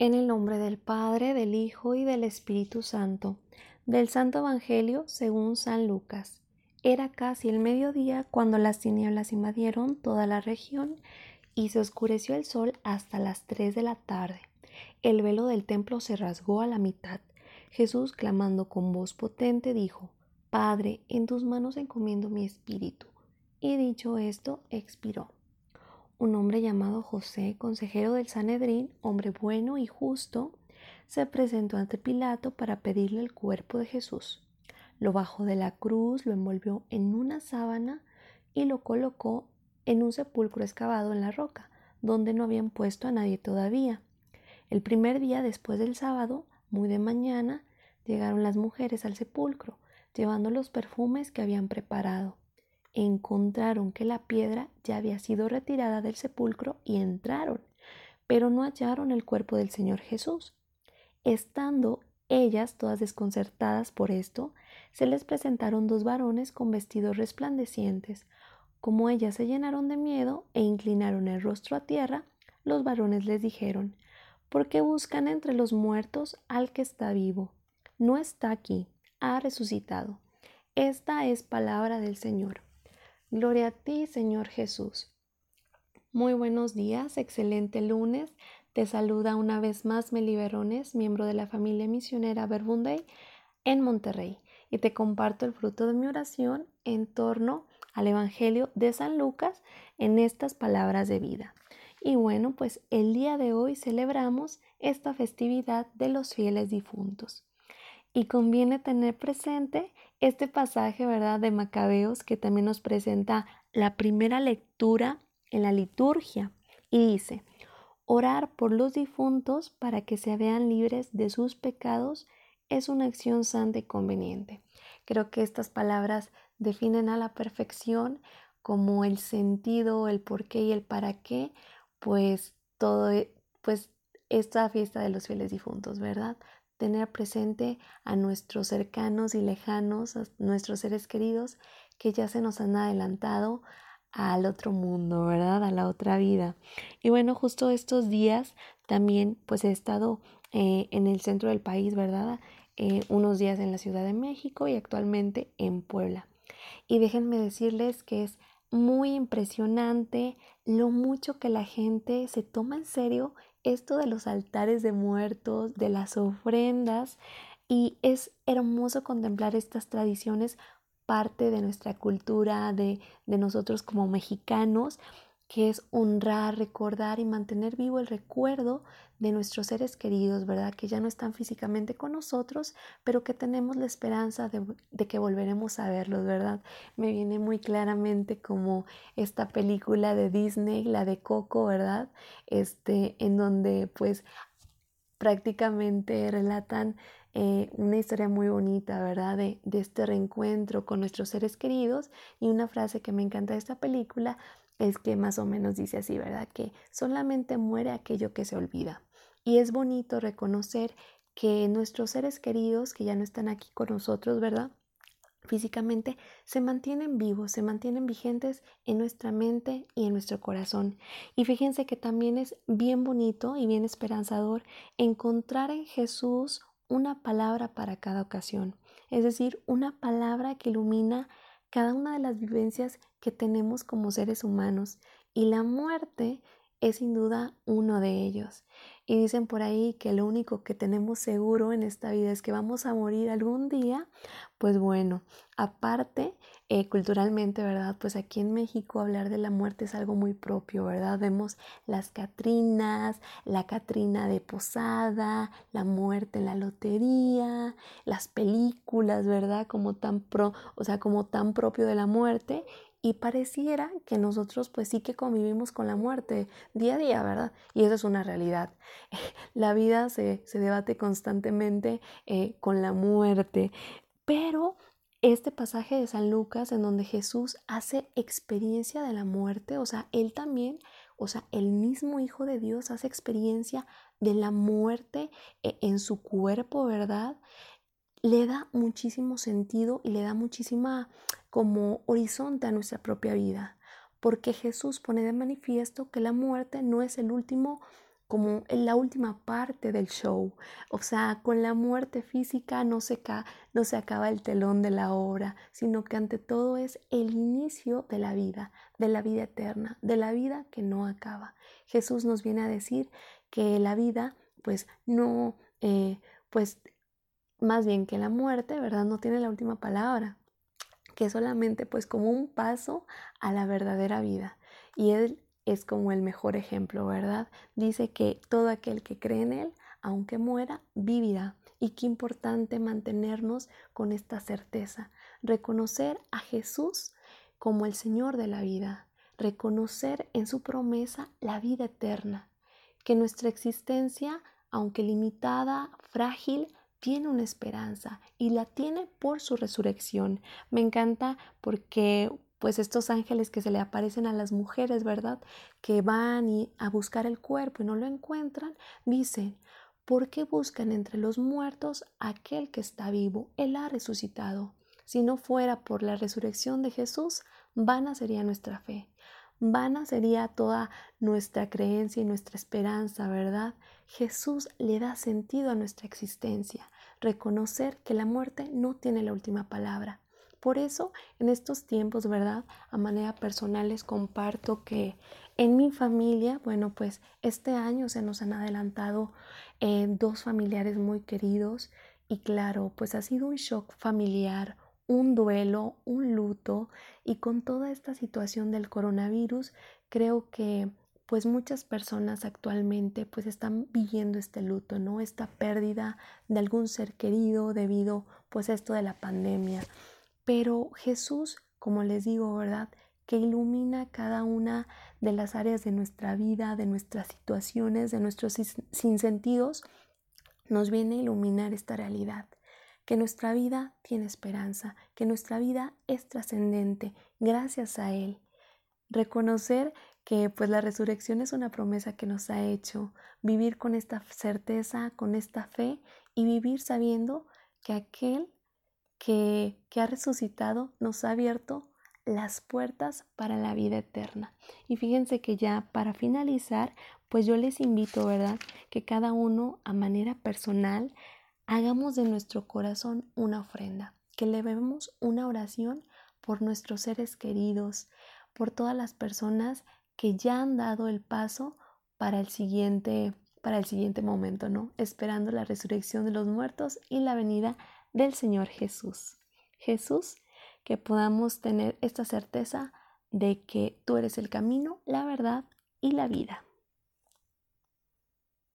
En el nombre del Padre, del Hijo y del Espíritu Santo. Del Santo Evangelio según San Lucas. Era casi el mediodía cuando las tinieblas invadieron toda la región y se oscureció el sol hasta las tres de la tarde. El velo del templo se rasgó a la mitad. Jesús, clamando con voz potente, dijo, Padre, en tus manos encomiendo mi espíritu. Y dicho esto, expiró un hombre llamado José, consejero del Sanedrín, hombre bueno y justo, se presentó ante Pilato para pedirle el cuerpo de Jesús. Lo bajó de la cruz, lo envolvió en una sábana y lo colocó en un sepulcro excavado en la roca, donde no habían puesto a nadie todavía. El primer día después del sábado, muy de mañana, llegaron las mujeres al sepulcro, llevando los perfumes que habían preparado encontraron que la piedra ya había sido retirada del sepulcro y entraron, pero no hallaron el cuerpo del Señor Jesús. Estando ellas todas desconcertadas por esto, se les presentaron dos varones con vestidos resplandecientes. Como ellas se llenaron de miedo e inclinaron el rostro a tierra, los varones les dijeron, ¿por qué buscan entre los muertos al que está vivo? No está aquí, ha resucitado. Esta es palabra del Señor. Gloria a ti, Señor Jesús. Muy buenos días, excelente lunes. Te saluda una vez más Meli Verones, miembro de la familia misionera Verbunday en Monterrey, y te comparto el fruto de mi oración en torno al Evangelio de San Lucas en estas palabras de vida. Y bueno, pues el día de hoy celebramos esta festividad de los fieles difuntos. Y conviene tener presente este pasaje, ¿verdad?, de Macabeos que también nos presenta la primera lectura en la liturgia y dice, orar por los difuntos para que se vean libres de sus pecados es una acción santa y conveniente. Creo que estas palabras definen a la perfección como el sentido, el por qué y el para qué, pues todo, pues esta fiesta de los fieles difuntos, ¿verdad? Tener presente a nuestros cercanos y lejanos, a nuestros seres queridos que ya se nos han adelantado al otro mundo, ¿verdad? A la otra vida. Y bueno, justo estos días también pues he estado eh, en el centro del país, ¿verdad? Eh, unos días en la Ciudad de México y actualmente en Puebla. Y déjenme decirles que es muy impresionante lo mucho que la gente se toma en serio esto de los altares de muertos, de las ofrendas, y es hermoso contemplar estas tradiciones, parte de nuestra cultura, de, de nosotros como mexicanos, que es honrar, recordar y mantener vivo el recuerdo de nuestros seres queridos, ¿verdad? Que ya no están físicamente con nosotros, pero que tenemos la esperanza de, que volveremos a verlos, ¿verdad? Me viene muy claramente como esta película de Disney, la de Coco, ¿verdad? Este, en donde pues prácticamente relatan eh, una historia muy bonita, ¿verdad? De este reencuentro con nuestros seres queridos y una frase que me encanta de esta película es que más o menos dice así, ¿verdad? Que solamente muere aquello que se olvida. Y es bonito reconocer que nuestros seres queridos, que ya no están aquí con nosotros, ¿verdad? Físicamente se mantienen vivos, se mantienen vigentes en nuestra mente y en nuestro corazón. Y fíjense que también es bien bonito y bien esperanzador encontrar en Jesús una palabra para cada ocasión. Es decir, una palabra que ilumina cada una de las vivencias que tenemos como seres humanos y la muerte es sin duda uno de ellos. Y dicen por ahí que lo único que tenemos seguro en esta vida es que vamos a morir algún día. Pues bueno, aparte, eh, culturalmente, ¿verdad? Pues aquí en México hablar de la muerte es algo muy propio, ¿verdad? Vemos las Catrinas, la Catrina de Posada, la muerte en la lotería, las películas, ¿verdad? Como tan pro, o sea, como tan propio de la muerte y pareciera que nosotros pues sí que convivimos con la muerte día a día, ¿verdad? Y eso es una realidad. La vida se, debate constantemente eh, con la muerte, pero este pasaje de San Lucas en donde Jesús hace experiencia de la muerte, o sea, él también, o sea, el mismo Hijo de Dios hace experiencia de la muerte eh, en su cuerpo, ¿verdad? Le da muchísimo sentido y le da muchísima como horizonte a nuestra propia vida, porque Jesús pone de manifiesto que la muerte no es el último como en la última parte del show. O sea, con la muerte física no se, no se acaba el telón de la obra, sino que ante todo es el inicio de la vida, de la vida eterna, de la vida que no acaba. Jesús nos viene a decir que la vida, pues no, eh, pues más bien que la muerte, ¿verdad? No tiene la última palabra, que es solamente pues como un paso a la verdadera vida. Y Él es como el mejor ejemplo, ¿verdad? Dice que todo aquel que cree en Él, aunque muera, vivirá. Y qué importante mantenernos con esta certeza, reconocer a Jesús como el Señor de la vida, reconocer en su promesa la vida eterna, que nuestra existencia, aunque limitada, frágil, tiene una esperanza y la tiene por su resurrección. Me encanta porque pues estos ángeles que se le aparecen a las mujeres, ¿verdad? Que van y a buscar el cuerpo y no lo encuentran, dicen, ¿por qué buscan entre los muertos aquel que está vivo? Él ha resucitado. Si no fuera por la resurrección de Jesús, vana sería nuestra fe. Vana sería toda nuestra creencia y nuestra esperanza, ¿verdad? Jesús le da sentido a nuestra existencia, reconocer que la muerte no tiene la última palabra. Por eso, en estos tiempos, ¿verdad? A manera personal les comparto que en mi familia, bueno, pues este año se nos han adelantado eh, dos familiares muy queridos y claro, pues ha sido un shock familiar, un duelo, un luto y con toda esta situación del coronavirus, creo que pues muchas personas actualmente pues están viviendo este luto, ¿no? Esta pérdida de algún ser querido debido pues a esto de la pandemia. Pero Jesús, como les digo, ¿verdad? Que ilumina cada una de las áreas de nuestra vida, de nuestras situaciones, de nuestros sinsentidos, nos viene a iluminar esta realidad, que nuestra vida tiene esperanza, que nuestra vida es trascendente gracias a Él. Reconocer que pues la resurrección es una promesa que nos ha hecho, vivir con esta certeza, con esta fe y vivir sabiendo que aquel que, ha resucitado nos ha abierto las puertas para la vida eterna. Y fíjense que ya para finalizar, pues yo les invito, ¿verdad? Que cada uno a manera personal hagamos de nuestro corazón una ofrenda, que le vemos una oración por nuestros seres queridos, por todas las personas que ya han dado el paso para el siguiente para el siguiente momento, ¿no? Esperando la resurrección de los muertos y la venida del Señor Jesús. Jesús, que podamos tener esta certeza de que tú eres el camino, la verdad y la vida.